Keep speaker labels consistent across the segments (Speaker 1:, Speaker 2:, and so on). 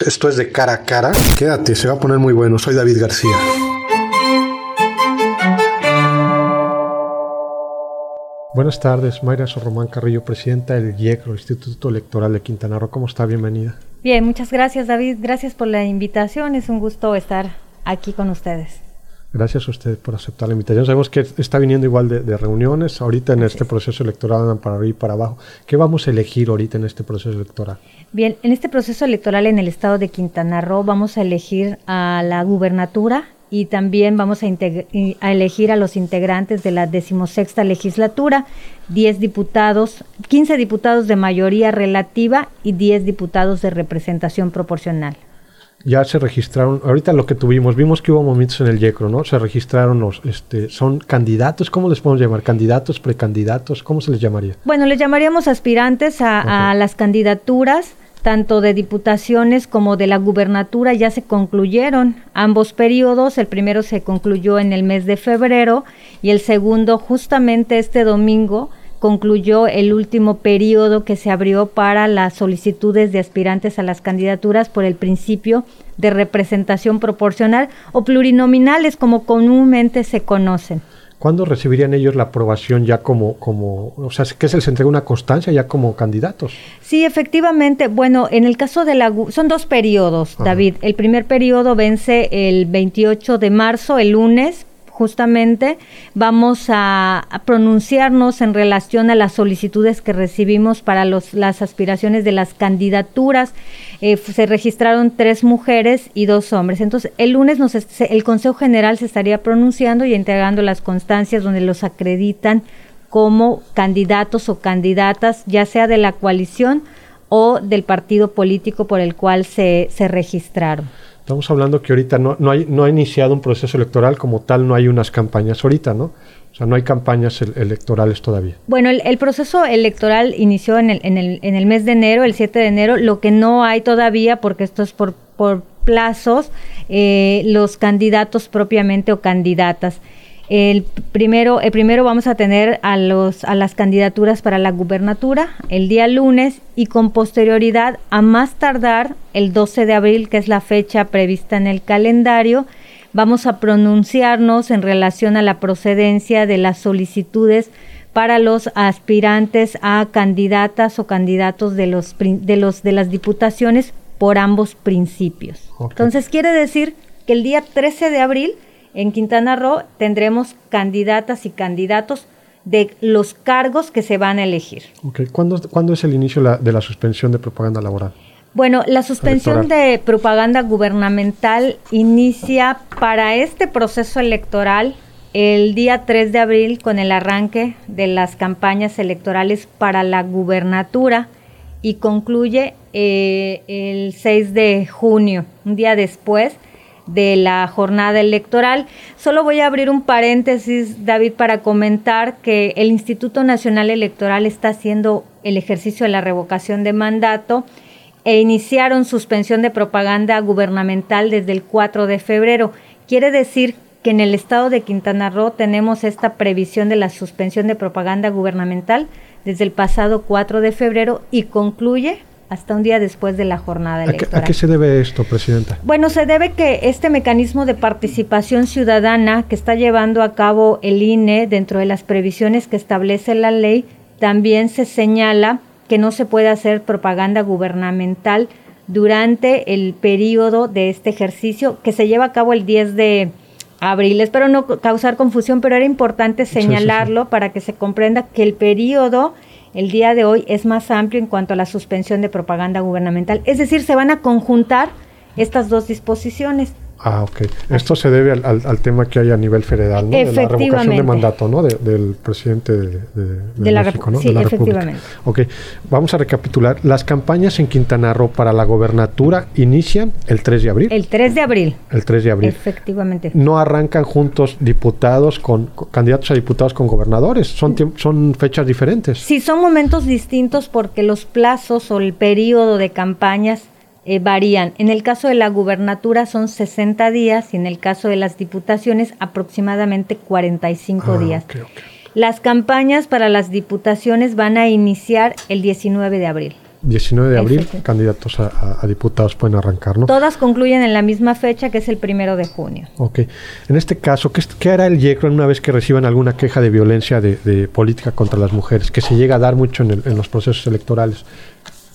Speaker 1: Esto es de cara a cara. Quédate, se va a poner muy bueno. Soy David García. Buenas tardes, Mayra Sorromán Carrillo, presidenta del IECRO, Instituto Electoral de Quintana Roo. ¿Cómo está? Bienvenida.
Speaker 2: Bien, muchas gracias David. Gracias por la invitación. Es un gusto estar aquí con ustedes.
Speaker 1: Gracias a usted por aceptar la invitación. Sabemos que está viniendo igual de, reuniones ahorita en este proceso electoral andan para arriba y para abajo. ¿Qué vamos a elegir ahorita en este proceso electoral?
Speaker 2: Bien, en este proceso electoral en el estado de Quintana Roo vamos a elegir a la gubernatura y también vamos a, a elegir a los integrantes de la decimosexta legislatura, 10 diputados, 15 diputados de mayoría relativa y 10 diputados de representación proporcional
Speaker 1: ya se registraron, ahorita lo que tuvimos, vimos que hubo momentos en el YECRO, ¿no? Se registraron los, este, son candidatos, ¿cómo les podemos llamar? ¿Candidatos, precandidatos? ¿Cómo se les llamaría?
Speaker 2: Bueno, les llamaríamos aspirantes a, a las candidaturas, tanto de diputaciones como de la gubernatura, ya se concluyeron ambos periodos, el primero se concluyó en el mes de febrero y el segundo justamente este domingo concluyó el último periodo que se abrió para las solicitudes de aspirantes a las candidaturas por el principio de representación proporcional o plurinominales como comúnmente se conocen.
Speaker 1: ¿Cuándo recibirían ellos la aprobación ya como, como, o sea, que se les entrega una constancia ya como candidatos?
Speaker 2: Sí, efectivamente. Bueno, en el caso de la, son dos periodos, David. El primer periodo vence el 28 de marzo, el lunes, justamente vamos a, pronunciarnos en relación a las solicitudes que recibimos para los, las aspiraciones de las candidaturas. Eh, se registraron tres mujeres y dos hombres. Entonces, el lunes nos, el Consejo General se estaría pronunciando y entregando las constancias donde los acreditan como candidatos o candidatas, ya sea de la coalición o del partido político por el cual se, se registraron.
Speaker 1: Estamos hablando que ahorita no, no, hay, no ha iniciado un proceso electoral como tal, no hay unas campañas ahorita, ¿no? O sea, no hay campañas electorales todavía.
Speaker 2: Bueno, el, proceso electoral inició en el, en, el, en el mes de enero, el 7 de enero. Lo que no hay todavía, porque esto es por, por plazos, eh, los candidatos propiamente o candidatas. El primero, el primero vamos a tener a, los, a las candidaturas para la gubernatura el día lunes y con posterioridad a más tardar el 12 de abril, que es la fecha prevista en el calendario, vamos a pronunciarnos en relación a la procedencia de las solicitudes para los aspirantes a candidatas o candidatos de los de los de las diputaciones por ambos principios. Entonces quiere decir que el día 13 de abril en Quintana Roo tendremos candidatas y candidatos de los cargos que se van a elegir.
Speaker 1: Okay. ¿Cuándo, es el inicio de la suspensión de propaganda laboral?
Speaker 2: Bueno, la suspensión de propaganda gubernamental inicia para este proceso electoral el día 3 de abril con el arranque de las campañas electorales para la gubernatura y concluye eh, el 6 de junio, un día después de la jornada electoral. Solo voy a abrir un paréntesis, David, para comentar que el Instituto Nacional Electoral está haciendo el ejercicio de la revocación de mandato e iniciaron suspensión de propaganda gubernamental desde el 4 de febrero. Quiere decir que en el estado de Quintana Roo tenemos esta previsión de la suspensión de propaganda gubernamental desde el pasado 4 de febrero y concluye hasta un día después de la jornada electoral.
Speaker 1: ¿A qué, se debe esto, Presidenta?
Speaker 2: Bueno, se debe que este mecanismo de participación ciudadana que está llevando a cabo el INE dentro de las previsiones que establece la ley, también se señala que no se puede hacer propaganda gubernamental durante el periodo de este ejercicio que se lleva a cabo el 10 de abril. Espero no causar confusión, pero era importante señalarlo para que se comprenda que el periodo el día de hoy es más amplio en cuanto a la suspensión de propaganda gubernamental. Es decir, se van a conjuntar estas dos disposiciones.
Speaker 1: Ah, ok. Esto se debe al, tema que hay a nivel federal, ¿no? De la revocación de mandato, ¿no? del presidente de,
Speaker 2: la México, ¿no? Sí, de la efectivamente.
Speaker 1: Ok. Vamos a recapitular. Las campañas en Quintana Roo para la gobernatura inician el 3 de abril.
Speaker 2: El 3 de abril.
Speaker 1: El 3 de abril.
Speaker 2: Efectivamente.
Speaker 1: No arrancan juntos diputados con, candidatos a diputados con gobernadores. Son, son fechas diferentes.
Speaker 2: Sí, son momentos distintos porque los plazos o el periodo de campañas eh, varían. En el caso de la gubernatura son 60 días y en el caso de las diputaciones aproximadamente 45 ah, días. Las campañas para las diputaciones van a iniciar el 19 de abril.
Speaker 1: 19 de abril, candidatos a, diputados pueden arrancar, ¿no?
Speaker 2: Todas concluyen en la misma fecha, que es el primero de junio.
Speaker 1: Ok. En este caso, ¿qué, qué hará el YECRO una vez que reciban alguna queja de violencia de, política contra las mujeres, que se llega a dar mucho en, en los procesos electorales?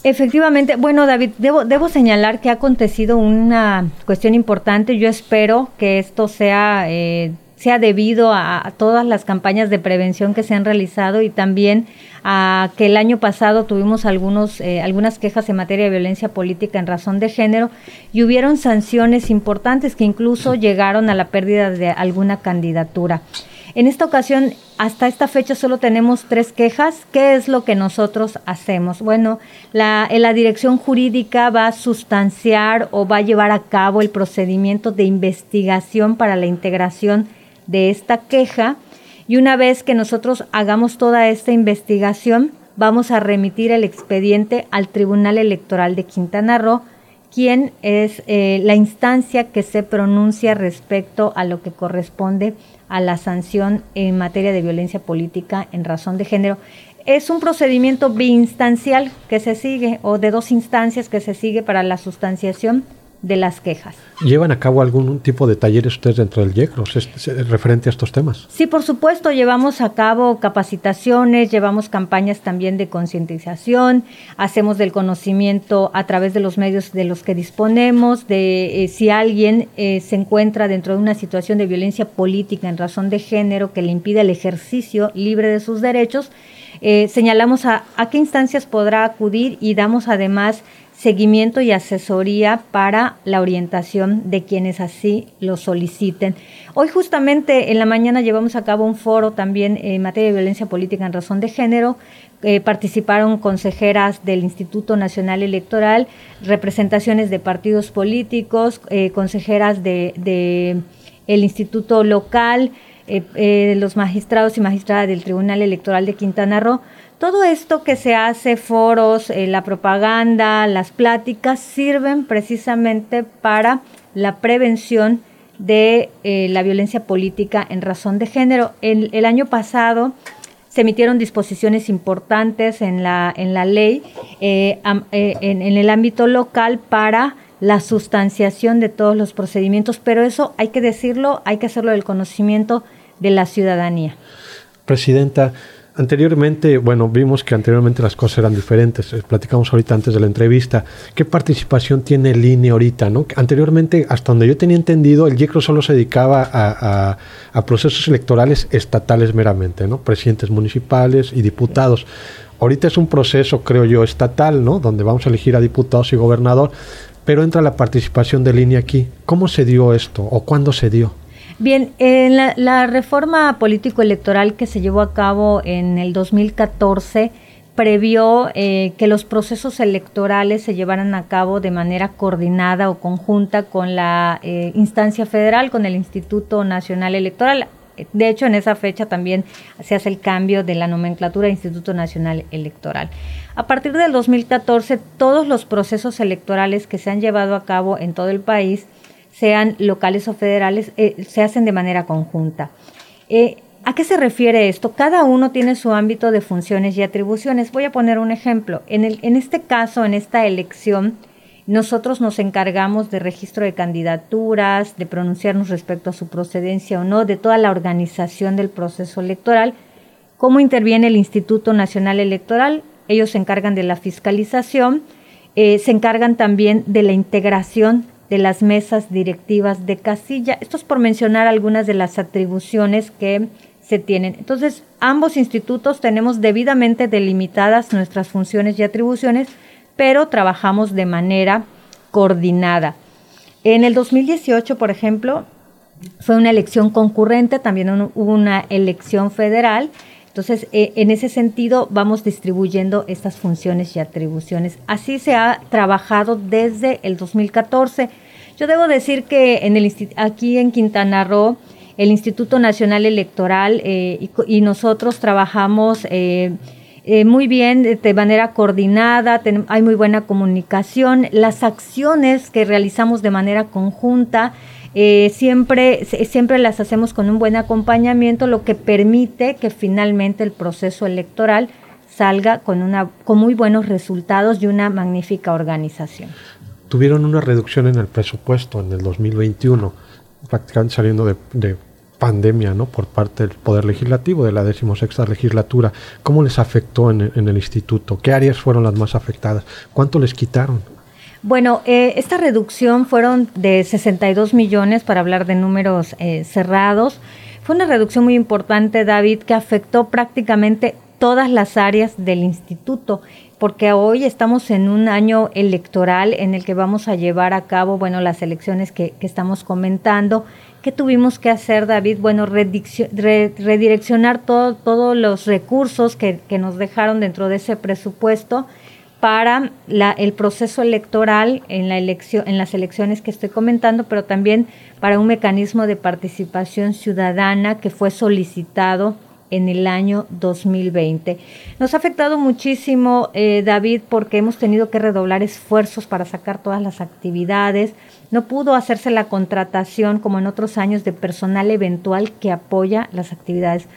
Speaker 2: Efectivamente, bueno David, debo, debo señalar que ha acontecido una cuestión importante. Yo espero que esto sea... Eh, sea debido a, todas las campañas de prevención que se han realizado y también a que el año pasado tuvimos algunos, eh, algunas quejas en materia de violencia política en razón de género y hubieron sanciones importantes que incluso llegaron a la pérdida de alguna candidatura. En esta ocasión, hasta esta fecha solo tenemos tres quejas. ¿Qué es lo que nosotros hacemos? Bueno, la, la dirección jurídica va a sustanciar o va a llevar a cabo el procedimiento de investigación para la integración de esta queja y una vez que nosotros hagamos toda esta investigación, vamos a remitir el expediente al Tribunal Electoral de Quintana Roo, quien es eh, la instancia que se pronuncia respecto a lo que corresponde la sanción en materia de violencia política en razón de género. Es un procedimiento biinstancial que se sigue o de dos instancias que se sigue para la sustanciación de las quejas.
Speaker 1: ¿Llevan a cabo algún tipo de talleres ustedes dentro del YECROS referente a estos temas?
Speaker 2: Sí, por supuesto, llevamos a cabo capacitaciones, llevamos campañas también de concientización, hacemos del conocimiento a través de los medios de los que disponemos, de eh, si alguien eh, se encuentra dentro de una situación de violencia política en razón de género que le impide el ejercicio libre de sus derechos, eh, señalamos a, a qué instancias podrá acudir y damos además seguimiento y asesoría para la orientación de quienes así lo soliciten. Hoy justamente en la mañana llevamos a cabo un foro también en materia de violencia política en razón de género. Eh, participaron consejeras del Instituto Nacional Electoral, representaciones de partidos políticos, eh, consejeras de, el Instituto Local, eh, los magistrados y magistradas del Tribunal Electoral de Quintana Roo todo esto que se hace, foros, eh, la propaganda, las pláticas, sirven precisamente para la prevención de eh, la violencia política en razón de género. El, año pasado se emitieron disposiciones importantes en la, en la ley eh, en, en el ámbito local para la sustanciación de todos los procedimientos, pero eso hay que decirlo, hay que hacerlo del conocimiento de la ciudadanía.
Speaker 1: Presidenta, Anteriormente, bueno, vimos que anteriormente las cosas eran diferentes. Eh, platicamos ahorita antes de la entrevista. ¿Qué participación tiene el INE ahorita? ¿no? Anteriormente, hasta donde yo tenía entendido, el YECRO solo se dedicaba a, procesos electorales estatales meramente, ¿no? Presidentes municipales y diputados. Ahorita es un proceso, creo yo, estatal, ¿no? Donde vamos a elegir a diputados y gobernador, pero entra la participación del INE aquí. ¿Cómo se dio esto o cuándo se dio?
Speaker 2: Bien, en la, reforma político-electoral que se llevó a cabo en el 2014 previó eh, que los procesos electorales se llevaran a cabo de manera coordinada o conjunta con la eh, instancia federal, con el Instituto Nacional Electoral. De hecho, en esa fecha también se hace el cambio de la nomenclatura Instituto Nacional Electoral. A partir del 2014, todos los procesos electorales que se han llevado a cabo en todo el país sean locales o federales, eh, se hacen de manera conjunta. Eh, ¿A qué se refiere esto? Cada uno tiene su ámbito de funciones y atribuciones. Voy a poner un ejemplo. En, este caso, en esta elección, nosotros nos encargamos de registro de candidaturas, de pronunciarnos respecto a su procedencia o no, de toda la organización del proceso electoral. ¿Cómo interviene el Instituto Nacional Electoral? Ellos se encargan de la fiscalización, eh, se encargan también de la integración de las mesas directivas de casilla. Esto es por mencionar algunas de las atribuciones que se tienen. Entonces, ambos institutos tenemos debidamente delimitadas nuestras funciones y atribuciones, pero trabajamos de manera coordinada. En el 2018, por ejemplo, fue una elección concurrente, también hubo una elección federal. Entonces, eh, en ese sentido, vamos distribuyendo estas funciones y atribuciones. Así se ha trabajado desde el 2014. Yo debo decir que en el, aquí en Quintana Roo, el Instituto Nacional Electoral eh, y, nosotros trabajamos eh, muy bien, de manera coordinada, hay muy buena comunicación. Las acciones que realizamos de manera conjunta eh, siempre, siempre las hacemos con un buen acompañamiento, lo que permite que finalmente el proceso electoral salga con, una, con muy buenos resultados y una magnífica organización.
Speaker 1: Tuvieron una reducción en el presupuesto en el 2021, prácticamente saliendo de, de pandemia ¿no? por parte del Poder Legislativo de la decimosexta legislatura. ¿Cómo les afectó en, el instituto? ¿Qué áreas fueron las más afectadas? ¿Cuánto les quitaron?
Speaker 2: Bueno, eh, esta reducción fueron de 62 millones para hablar de números eh, cerrados. Fue una reducción muy importante, David, que afectó prácticamente todas las áreas del instituto, porque hoy estamos en un año electoral en el que vamos a llevar a cabo, bueno, las elecciones que, que estamos comentando ¿Qué tuvimos que hacer, David? Bueno, redireccionar todos los recursos que, nos dejaron dentro de ese presupuesto para el proceso electoral en, la elección, en las elecciones que estoy comentando, pero también para un mecanismo de participación ciudadana que fue solicitado en el año 2020. Nos ha afectado muchísimo, eh, David, porque hemos tenido que redoblar esfuerzos para sacar todas las actividades. No pudo hacerse la contratación como en otros años de personal eventual que apoya las actividades.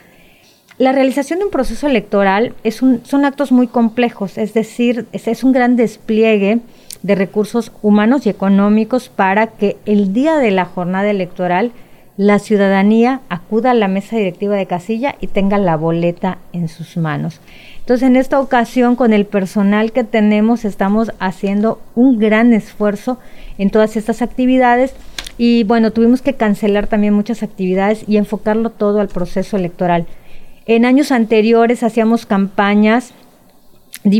Speaker 2: La realización de un proceso electoral es son actos muy complejos, es decir, es, es un gran despliegue de recursos humanos y económicos para que el día de la jornada electoral la ciudadanía acuda a la mesa directiva de casilla y tenga la boleta en sus manos. Entonces, en esta ocasión, con el personal que tenemos, estamos haciendo un gran esfuerzo en todas estas actividades y bueno, tuvimos que cancelar también muchas actividades y enfocarlo todo al proceso electoral. En años anteriores hacíamos campañas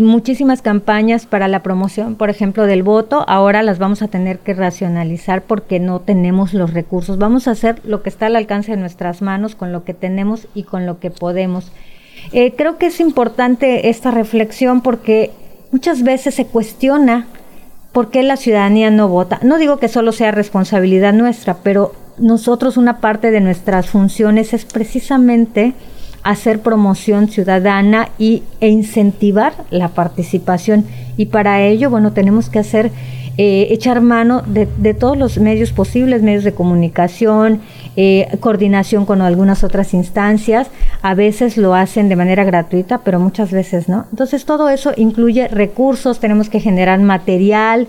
Speaker 2: muchísimas campañas para la promoción, por ejemplo, del voto. Ahora las vamos a tener que racionalizar porque no tenemos los recursos. Vamos a hacer lo que está al alcance de nuestras manos con lo que tenemos y con lo que podemos. Eh, creo que es importante esta reflexión porque muchas veces se cuestiona por qué la ciudadanía no vota. No digo que solo sea responsabilidad nuestra, pero nosotros una parte de nuestras funciones es precisamente hacer promoción ciudadana y, e incentivar la participación. Y para ello, bueno, tenemos que hacer, eh, echar mano de, de, todos los medios posibles, medios de comunicación, eh, coordinación con algunas otras instancias. A veces lo hacen de manera gratuita, pero muchas veces no. Entonces, todo eso incluye recursos, tenemos que generar material.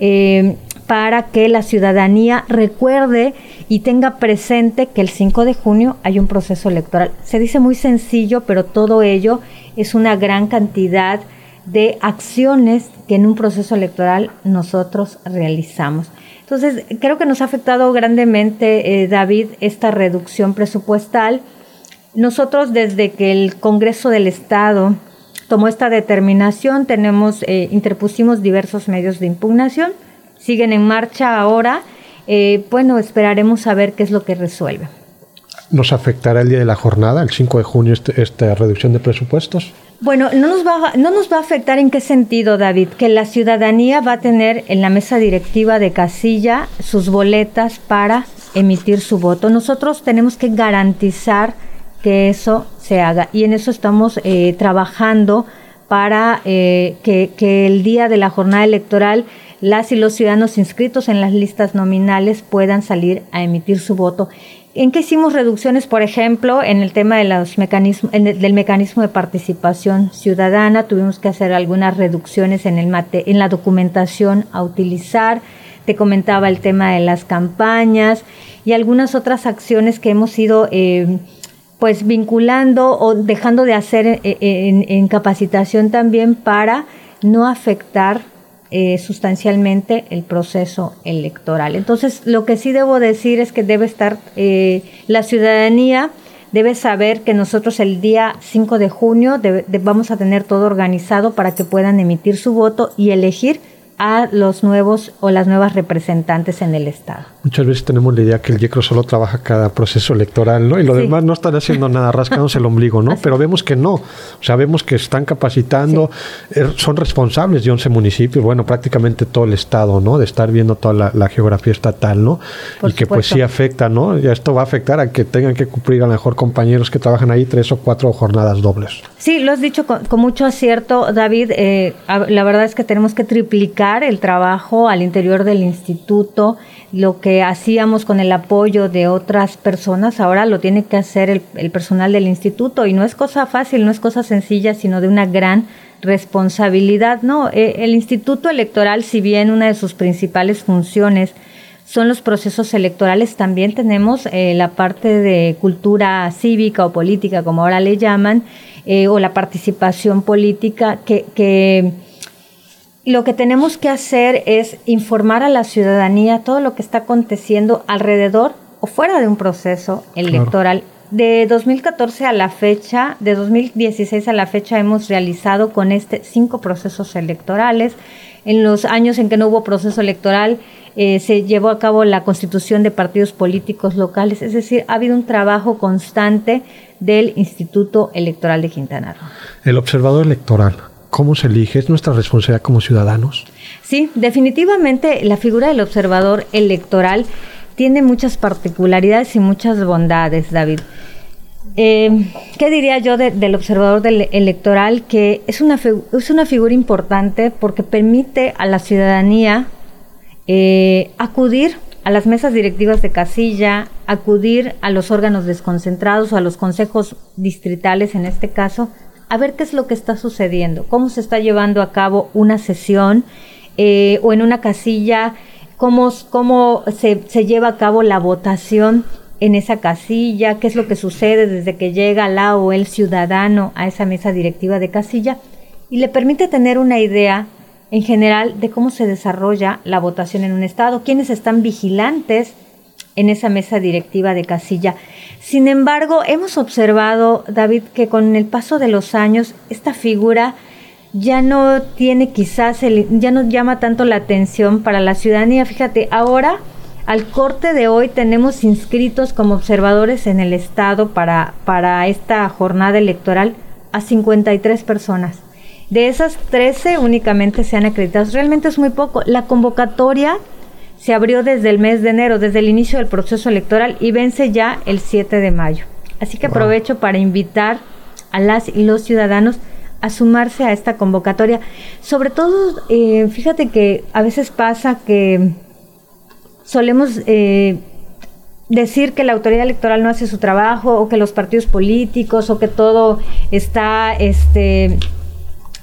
Speaker 2: Eh, para que la ciudadanía recuerde y tenga presente que el 5 de junio hay un proceso electoral. Se dice muy sencillo, pero todo ello es una gran cantidad de acciones que en un proceso electoral nosotros realizamos. Entonces, creo que nos ha afectado grandemente, eh, David, esta reducción presupuestal. Nosotros desde que el Congreso del Estado tomó esta determinación, tenemos, eh, interpusimos diversos medios de impugnación siguen en marcha ahora. Eh, bueno, esperaremos a ver qué es lo que resuelve.
Speaker 1: ¿Nos afectará el día de la jornada, el 5 de junio, este, esta reducción de presupuestos?
Speaker 2: Bueno, no nos, va, no nos va a afectar en qué sentido, David, que la ciudadanía va a tener en la mesa directiva de casilla sus boletas para emitir su voto. Nosotros tenemos que garantizar que eso se haga y en eso estamos eh, trabajando para eh, que, que el día de la jornada electoral las y los ciudadanos inscritos en las listas nominales puedan salir a emitir su voto. ¿En qué hicimos reducciones, por ejemplo, en el tema del mecanismo de participación ciudadana? Tuvimos que hacer algunas reducciones en, el mate, en la documentación a utilizar. Te comentaba el tema de las campañas y algunas otras acciones que hemos ido eh, pues vinculando o dejando de hacer eh, en capacitación también para no afectar eh, sustancialmente el proceso electoral. Entonces, lo que sí debo decir es que debe estar eh, la ciudadanía debe saber que nosotros el día 5 de junio vamos a tener todo organizado para que puedan emitir su voto y elegir a los nuevos o las nuevas representantes en el Estado.
Speaker 1: Muchas veces tenemos la idea que el YECRO solo trabaja cada proceso electoral, ¿no? Y lo demás no están haciendo nada, rascándose el ombligo, ¿no? Pero vemos que no. O sea, vemos que están capacitando, er, son responsables de 11 municipios, bueno, prácticamente todo el Estado, ¿no? De estar viendo toda la, geografía estatal, ¿no? y que pues sí afecta, ¿no? Y esto va a afectar a que tengan que cumplir a lo mejor compañeros que trabajan ahí tres o cuatro jornadas dobles.
Speaker 2: Sí, lo has dicho con, mucho acierto, David. Eh, la verdad es que tenemos que triplicar el trabajo al interior del instituto. Lo que hacíamos con el apoyo de otras personas, ahora lo tiene que hacer el, personal del instituto. Y no es cosa fácil, no es cosa sencilla, sino de una gran responsabilidad. No, eh, el instituto electoral, si bien una de sus principales funciones son los procesos electorales, también tenemos eh, la parte de cultura cívica o política, como ahora le llaman, eh, o la participación política, que, lo que tenemos que hacer es informar a la ciudadanía todo lo que está aconteciendo alrededor o fuera de un proceso electoral. De 2014 a la fecha, de 2016 a la fecha, hemos realizado con este cinco procesos electorales. En los años en que no hubo proceso electoral, eh, se llevó a cabo la constitución de partidos políticos locales, es decir, ha habido un trabajo constante del Instituto Electoral de Quintana Roo.
Speaker 1: El observador electoral, ¿cómo se elige? ¿Es nuestra responsabilidad como ciudadanos?
Speaker 2: Sí, definitivamente la figura del observador electoral tiene muchas particularidades y muchas bondades, David. Eh, ¿Qué diría yo del observador electoral? Que es una, es una figura importante porque permite a la ciudadanía eh, acudir a las mesas directivas de casilla, acudir a los órganos desconcentrados o a los consejos distritales en este caso, a ver qué es lo que está sucediendo, cómo se está llevando a cabo una sesión eh, o en una casilla, cómo, cómo se, se lleva a cabo la votación en esa casilla, qué es lo que sucede desde que llega la o el ciudadano a esa mesa directiva de casilla y le permite tener una idea en general de cómo se desarrolla la votación en un estado, quiénes están vigilantes en esa mesa directiva de casilla. Sin embargo, hemos observado, David, que con el paso de los años esta figura ya no tiene quizás, ya no llama tanto la atención para la ciudadanía. Fíjate, ahora, al corte de hoy, tenemos inscritos como observadores en el Estado para, para esta jornada electoral a 53 personas. De esas 13 únicamente se han acreditado. Realmente es muy poco. La convocatoria se abrió desde el mes de enero, desde el inicio del proceso electoral y vence ya el 7 de mayo. Así que aprovecho para invitar a las y los ciudadanos a sumarse a esta convocatoria. Sobre todo, eh, fíjate que a veces pasa que solemos eh, decir que la autoridad electoral no hace su trabajo o que los partidos políticos o que todo está este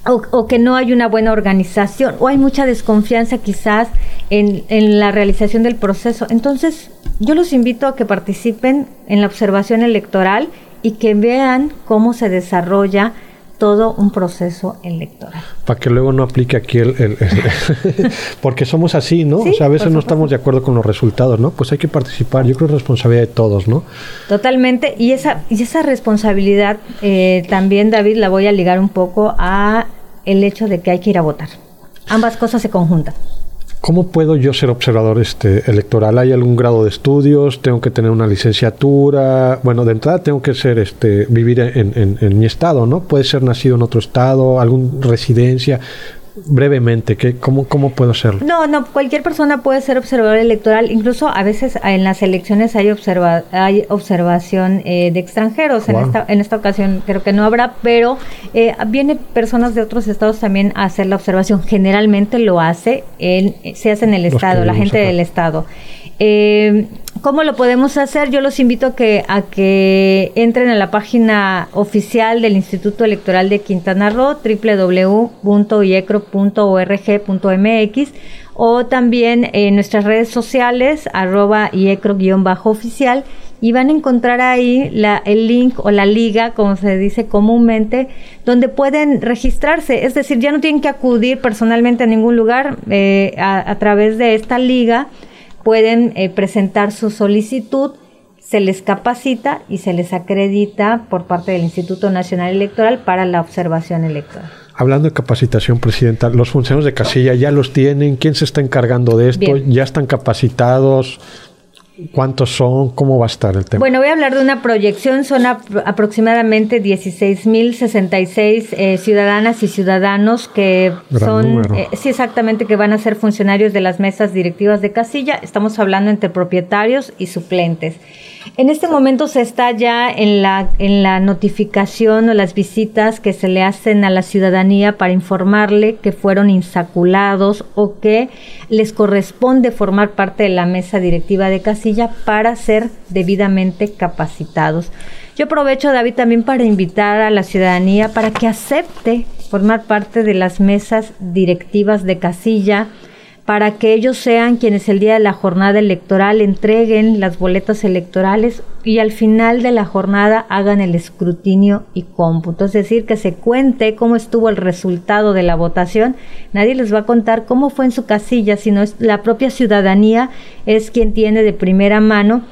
Speaker 2: o, que no hay una buena organización o hay mucha desconfianza quizás en, en, la realización del proceso. Entonces, yo los invito a que participen en la observación electoral y que vean cómo se desarrolla todo un proceso electoral.
Speaker 1: Para que luego no aplique aquí el... porque somos así, ¿no? o sea, a veces no estamos de acuerdo con los resultados, ¿no? Pues hay que participar, yo creo que es responsabilidad de todos, ¿no?
Speaker 2: Totalmente, y esa, y esa responsabilidad eh, también, David, la voy a ligar un poco a el hecho de que hay que ir a votar. Ambas cosas se conjuntan.
Speaker 1: ¿Cómo puedo yo ser observador este electoral? ¿Hay algún grado de estudios? ¿Tengo que tener una licenciatura? Bueno, de entrada tengo que ser este vivir en, en mi estado, ¿no? Puede ser nacido en otro estado, alguna residencia brevemente, ¿qué, cómo, ¿cómo puedo hacerlo?
Speaker 2: No, no, cualquier persona puede ser observador electoral, incluso a veces en las elecciones hay, observa, hay observación eh, de extranjeros, en, esta, en esta ocasión creo que no habrá, pero eh, vienen personas de otros estados también a hacer la observación, generalmente lo hace, en, se hace en el estado, la gente del estado. Eh, ¿Cómo lo podemos hacer? Yo los invito a que, a que entren a la página oficial del Instituto Electoral de Quintana Roo, www.iecro.org.mx o también en nuestras redes sociales, arroba iecro-oficial, y van a encontrar ahí la, el link o la liga, como se dice comúnmente, donde pueden registrarse. Es decir, ya no tienen que acudir personalmente a ningún lugar eh, a través de esta liga pueden eh, presentar su solicitud, se les capacita y se les acredita por parte del Instituto Nacional Electoral para la observación electoral.
Speaker 1: Hablando de capacitación, Presidenta, los funcionarios de casilla ya los tienen, ¿quién se está encargando de esto? ¿Ya están capacitados? ¿Cuántos son? ¿Cómo va a estar el tema?
Speaker 2: Bueno, voy a hablar de una proyección. Son aproximadamente 16.066 eh, ciudadanas y ciudadanos que son, eh, sí, exactamente, que van a ser funcionarios de las mesas directivas de casilla. Estamos hablando entre propietarios y suplentes. En este momento se está ya en la, en la notificación o las visitas que se le hacen a la ciudadanía para informarle que fueron insaculados o que les corresponde formar parte de la mesa directiva de casilla para ser debidamente capacitados. Yo aprovecho, David, también para invitar a la ciudadanía para que acepte formar parte de las mesas directivas de casilla para que ellos sean quienes el día de la jornada electoral entreguen las boletas electorales y al final de la jornada hagan el escrutinio y cómputo. Es decir, que se cuente cómo estuvo el resultado de la votación. Nadie les va a contar cómo fue en su casilla, sino es la propia ciudadanía es quien tiene de primera mano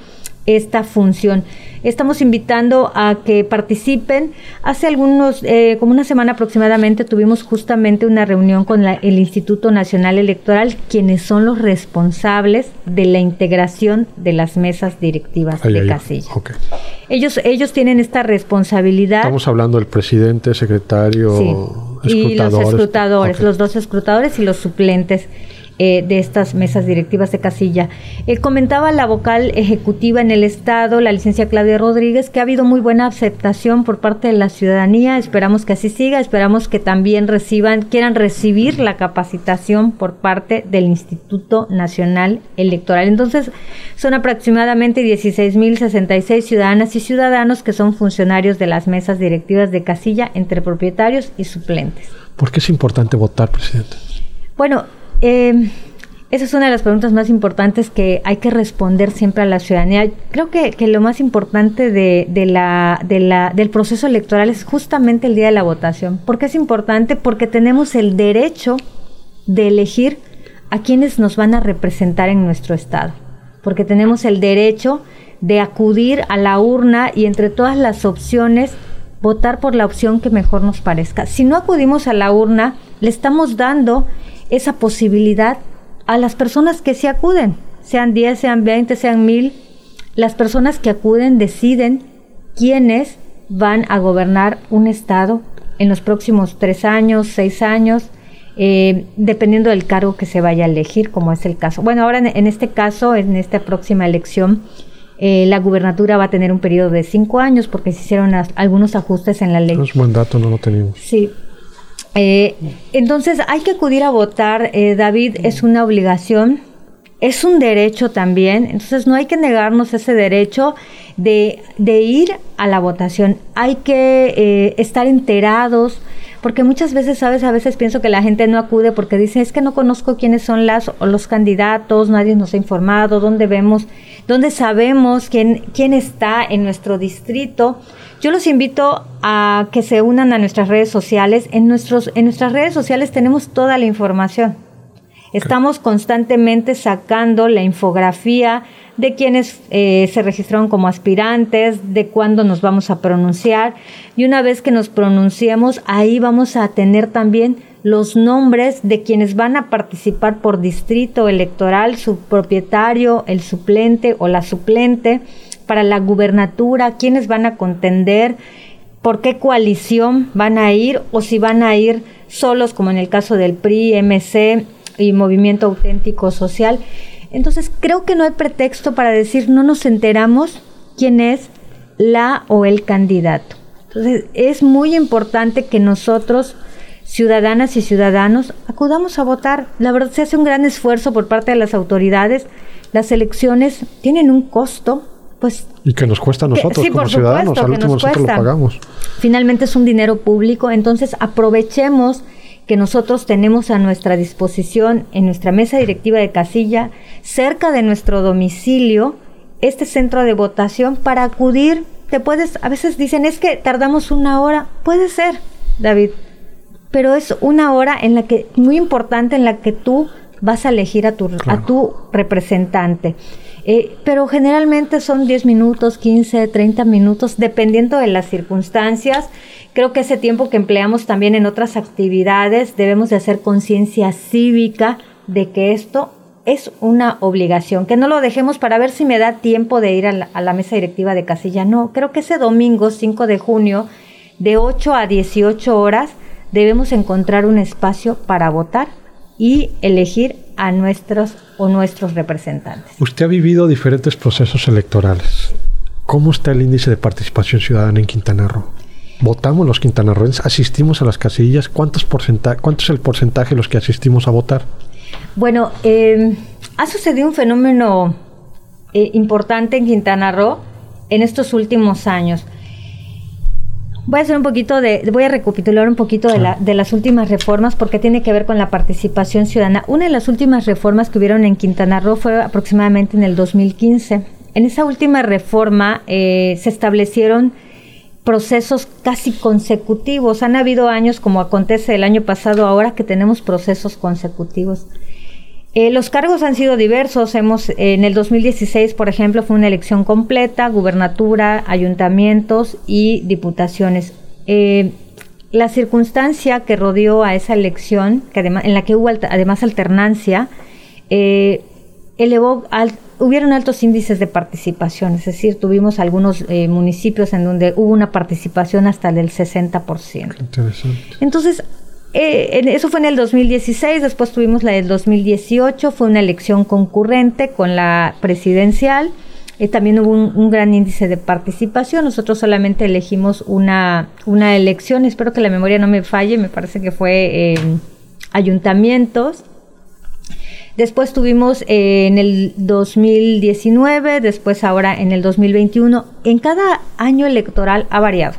Speaker 2: esta función. Estamos invitando a que participen. Hace algunos, eh, como una semana aproximadamente, tuvimos justamente una reunión con el Instituto Nacional Electoral, quienes son los responsables de la integración de las mesas directivas de casilla. Ellos, ellos tienen esta responsabilidad.
Speaker 1: Estamos hablando del presidente, secretario,
Speaker 2: y los escrutadores, los dos escrutadores y los suplentes. Eh, de estas mesas directivas de casilla. Eh, comentaba la vocal ejecutiva en el Estado, la licencia Claudia Rodríguez, que ha habido muy buena aceptación por parte de la ciudadanía. Esperamos que así siga, esperamos que también reciban, quieran recibir la capacitación por parte del Instituto Nacional Electoral. Entonces, son aproximadamente 16.066 ciudadanas y ciudadanos que son funcionarios de las mesas directivas de casilla entre propietarios y suplentes.
Speaker 1: ¿Por qué es importante votar, presidente?
Speaker 2: Bueno, eh, esa es una de las preguntas más importantes que hay que responder siempre a la ciudadanía. Creo que, lo más importante de, la, de la, del proceso electoral es justamente el día de la votación. ¿Por qué es importante? Porque tenemos el derecho de elegir a quienes nos van a representar en nuestro Estado. Porque tenemos el derecho de acudir a la urna y entre todas las opciones votar por la opción que mejor nos parezca. Si no acudimos a la urna, le estamos dando esa posibilidad a las personas que se acuden, sean 10, sean 20, sean 1000. Las personas que acuden deciden quiénes van a gobernar un Estado en los próximos tres años, seis años, eh, dependiendo del cargo que se vaya a elegir, como es el caso. Bueno, ahora en, este caso, en esta próxima elección, eh, la gubernatura va a tener un periodo de cinco años porque se hicieron algunos ajustes en la ley.
Speaker 1: Es mandato, no lo tenemos.
Speaker 2: Sí, eh, entonces hay que acudir a votar, eh, David, es una obligación, es un derecho también, entonces no hay que negarnos ese derecho de, ir a la votación, hay que eh, estar enterados, porque muchas veces, sabes, a veces pienso que la gente no acude porque dice, es que no conozco quiénes son las o los candidatos, nadie nos ha informado, dónde vemos, dónde sabemos quién, quién está en nuestro distrito. Yo los invito a que se unan a nuestras redes sociales. En, nuestros, en nuestras redes sociales tenemos toda la información. Estamos constantemente sacando la infografía de quienes eh, se registraron como aspirantes, de cuándo nos vamos a pronunciar. Y una vez que nos pronunciemos, ahí vamos a tener también los nombres de quienes van a participar por distrito electoral, su propietario, el suplente o la suplente para la gubernatura, quiénes van a contender, por qué coalición van a ir o si van a ir solos, como en el caso del PRI, MC y Movimiento Auténtico Social. Entonces creo que no hay pretexto para decir no nos enteramos quién es la o el candidato. Entonces es muy importante que nosotros, ciudadanas y ciudadanos, acudamos a votar. La verdad se hace un gran esfuerzo por parte de las autoridades. Las elecciones tienen un costo, pues
Speaker 1: y que nos cuesta a nosotros como ciudadanos, al último nosotros lo pagamos.
Speaker 2: Finalmente es un dinero público, entonces aprovechemos que nosotros tenemos a nuestra disposición en nuestra mesa directiva de casilla, cerca de nuestro domicilio, este centro de votación para acudir. Te puedes, a veces dicen, es que tardamos una hora. Puede ser, David, pero es una hora en la que, muy importante, en la que tú vas a elegir a tu, a tu representante. Eh, pero generalmente son 10 minutos, 15, 30 minutos, dependiendo de las circunstancias. Creo que ese tiempo que empleamos también en otras actividades debemos de hacer conciencia cívica de que esto es una obligación, que no lo dejemos para ver si me da tiempo de ir a la, mesa directiva de casilla. No, creo que ese domingo 5 de junio, de 8 a 18 horas, debemos encontrar un espacio para votar y elegir a nuestros o nuestros representantes.
Speaker 1: Usted ha vivido diferentes procesos electorales. ¿Cómo está el índice de participación ciudadana en Quintana Roo? ¿Votamos los quintanarroenses? ¿Asistimos a las casillas? ¿Cuántos ¿Cuánto es el porcentaje de los que asistimos a votar?
Speaker 2: Bueno, eh, ha sucedido un fenómeno eh, importante en Quintana Roo en estos últimos años. Voy a hacer un poquito de, voy a recapitular un poquito de, la, de, las últimas reformas porque tiene que ver con la participación ciudadana. Una de las últimas reformas que hubieron en Quintana Roo fue aproximadamente en el 2015. En esa última reforma eh, se establecieron procesos casi consecutivos. Han habido años, como acontece el año pasado, ahora que tenemos procesos consecutivos. Eh, los cargos han sido diversos. Hemos, en el 2016, por ejemplo, fue una elección completa, gubernatura, ayuntamientos y diputaciones. Eh, la circunstancia que rodeó a esa elección, que además, en la que hubo además alternancia, eh, elevó al, hubieron altos índices de participación, es decir, tuvimos algunos municipios en donde hubo una participación hasta del 60%. Interesante. Entonces, eh, eso fue en el 2016, después tuvimos la del 2018, fue una elección concurrente con la presidencial. Eh, también hubo un, gran índice de participación. Nosotros solamente elegimos una, una elección, espero que la memoria no me falle, me parece que fue ayuntamientos. Después tuvimos eh, en el 2019, después ahora en el 2021. En cada año electoral ha variado.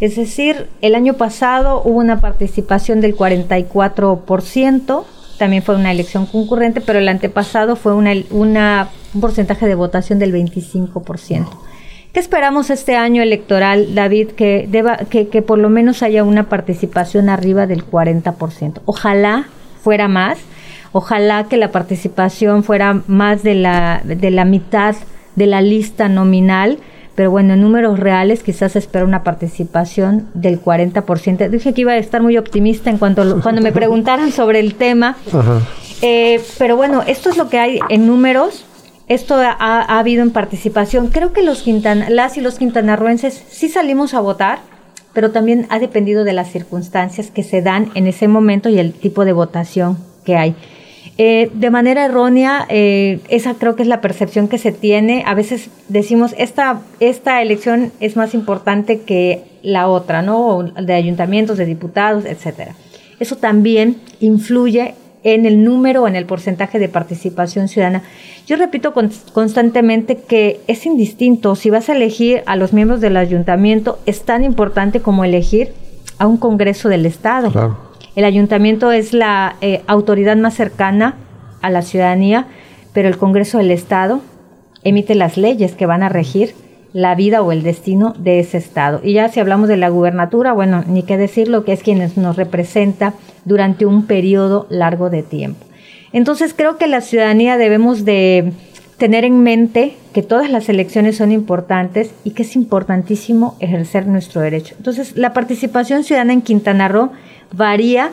Speaker 2: Es decir, el año pasado hubo una participación del 44%, también fue una elección concurrente, pero el antepasado fue una, un porcentaje de votación del 25%. ¿Qué esperamos este año electoral, David? Que, deba, que, por lo menos haya una participación arriba del 40%. Ojalá fuera más, ojalá que la participación fuera más de la, de la mitad de la lista nominal pero bueno, en números reales quizás espera una participación del 40%. Dije que iba a estar muy optimista en cuanto cuando me preguntaran sobre el tema, eh, pero bueno, esto es lo que hay en números. Esto ha, habido en participación. Creo que los las y los quintanarruenses sí salimos a votar, pero también ha dependido de las circunstancias que se dan en ese momento y el tipo de votación que hay. Eh, de manera errónea, eh, esa creo que es la percepción que se tiene. A veces decimos, esta, esta elección es más importante que la otra, ¿no? De ayuntamientos, de diputados, etcétera. Eso también influye en el número, en el porcentaje de participación ciudadana. Yo repito constantemente que es indistinto. Si vas a elegir a los miembros del ayuntamiento, es tan importante como elegir a un Congreso del Estado. Claro el ayuntamiento es la eh, autoridad más cercana a la ciudadanía, pero el Congreso del Estado emite las leyes que van a regir la vida o el destino de ese Estado. Y ya si hablamos de la gubernatura, bueno, ni qué decirlo, que es quien nos representa durante un periodo largo de tiempo. Entonces creo que la ciudadanía debemos de tener en mente que todas las elecciones son importantes y que es importantísimo ejercer nuestro derecho. Entonces, la participación ciudadana en Quintana Roo varía,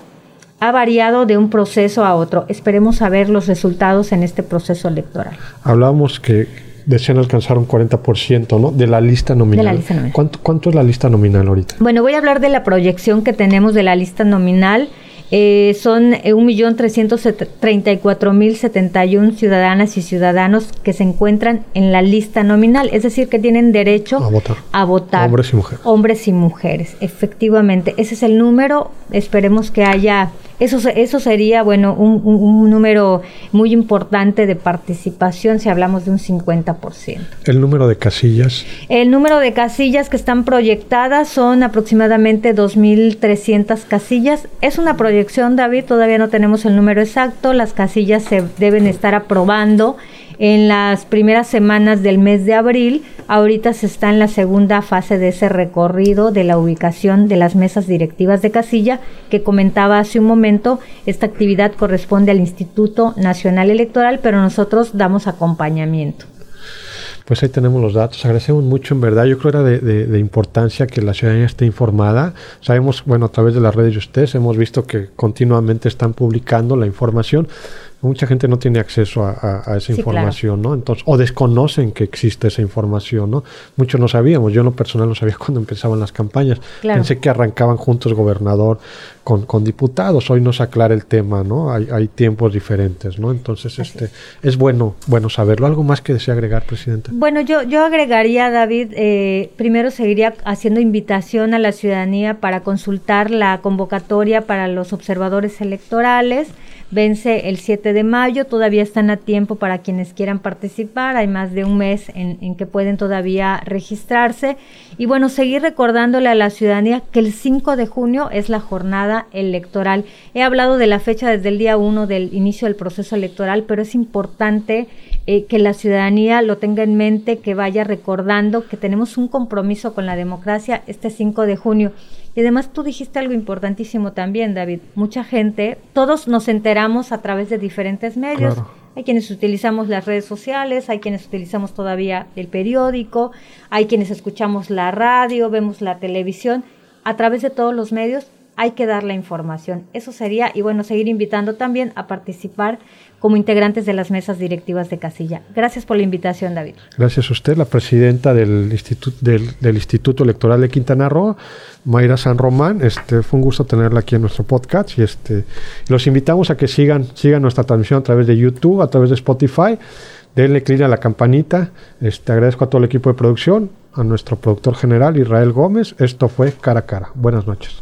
Speaker 2: ha variado de un proceso a otro. Esperemos saber los resultados en este proceso electoral.
Speaker 1: Hablábamos que desean alcanzar un 40% ¿no? de la lista nominal. De la lista nominal. ¿Cuánto, ¿Cuánto es la lista nominal ahorita?
Speaker 2: Bueno, voy a hablar de la proyección que tenemos de la lista nominal. Eh, son 1.334.071 eh, ciudadanas y ciudadanos que se encuentran en la lista nominal, es decir, que tienen derecho a votar. a votar.
Speaker 1: Hombres y mujeres.
Speaker 2: Hombres y mujeres, efectivamente. Ese es el número. Esperemos que haya eso, eso sería, bueno, un, número muy importante de participación si hablamos de un 50%.
Speaker 1: ¿El número de casillas?
Speaker 2: El número de casillas que están proyectadas son aproximadamente 2.300 casillas. Es una proyección, David, todavía no tenemos el número exacto. Las casillas se deben estar aprobando en las primeras semanas del mes de abril. Ahorita se está en la segunda fase de ese recorrido de la ubicación de las mesas directivas de casilla que comentaba hace un momento. Esta actividad corresponde al Instituto Nacional Electoral, pero nosotros damos acompañamiento.
Speaker 1: Pues ahí tenemos los datos. Agradecemos mucho, en verdad. Yo creo que era de, importancia que la ciudadanía esté informada. Sabemos, bueno, a través de las redes de ustedes hemos visto que continuamente están publicando la información Mucha gente no tiene acceso a, esa información, ¿no? Entonces, o desconocen que existe esa información, ¿no? Muchos no sabíamos, yo en lo personal no sabía cuándo empezaban las campañas. Pensé que arrancaban juntos gobernador con, con, diputados. Hoy nos aclara el tema, ¿no? Hay, hay tiempos diferentes, ¿no? Entonces, este es. bueno, bueno saberlo. ¿Algo más que desea agregar, Presidenta?
Speaker 2: Bueno, yo, yo agregaría, David, eh, primero seguiría haciendo invitación a la ciudadanía para consultar la convocatoria para los observadores electorales vence el 7 de mayo, todavía están a tiempo para quienes quieran participar, hay más de un mes en, que pueden todavía registrarse y bueno, seguir recordándole a la ciudadanía que el 5 de junio es la jornada electoral. He hablado de la fecha desde el día 1 del inicio del proceso electoral, pero es importante eh, que la ciudadanía lo tenga en mente, que vaya recordando que tenemos un compromiso con la democracia este 5 de junio. Y además tú dijiste algo importantísimo también, David. Mucha gente, todos nos enteramos a través de diferentes medios. Hay quienes utilizamos las redes sociales, hay quienes utilizamos todavía el periódico, hay quienes escuchamos la radio, vemos la televisión. A través de todos los medios hay que dar la información. Eso sería, y bueno, seguir invitando también a participar como integrantes de las mesas directivas de Casilla. Gracias por la invitación, David.
Speaker 1: Gracias a usted, la presidenta del Instituto, del, Instituto Electoral de Quintana Roo, Mayra San Román. Este, fue un gusto tenerla aquí en nuestro podcast y este, los invitamos a que sigan, sigan nuestra transmisión a través de YouTube, a través de Spotify. Denle clic a la campanita. Este, agradezco a todo el equipo de producción, a nuestro productor general Israel Gómez. Esto fue Cara a Cara. Buenas noches.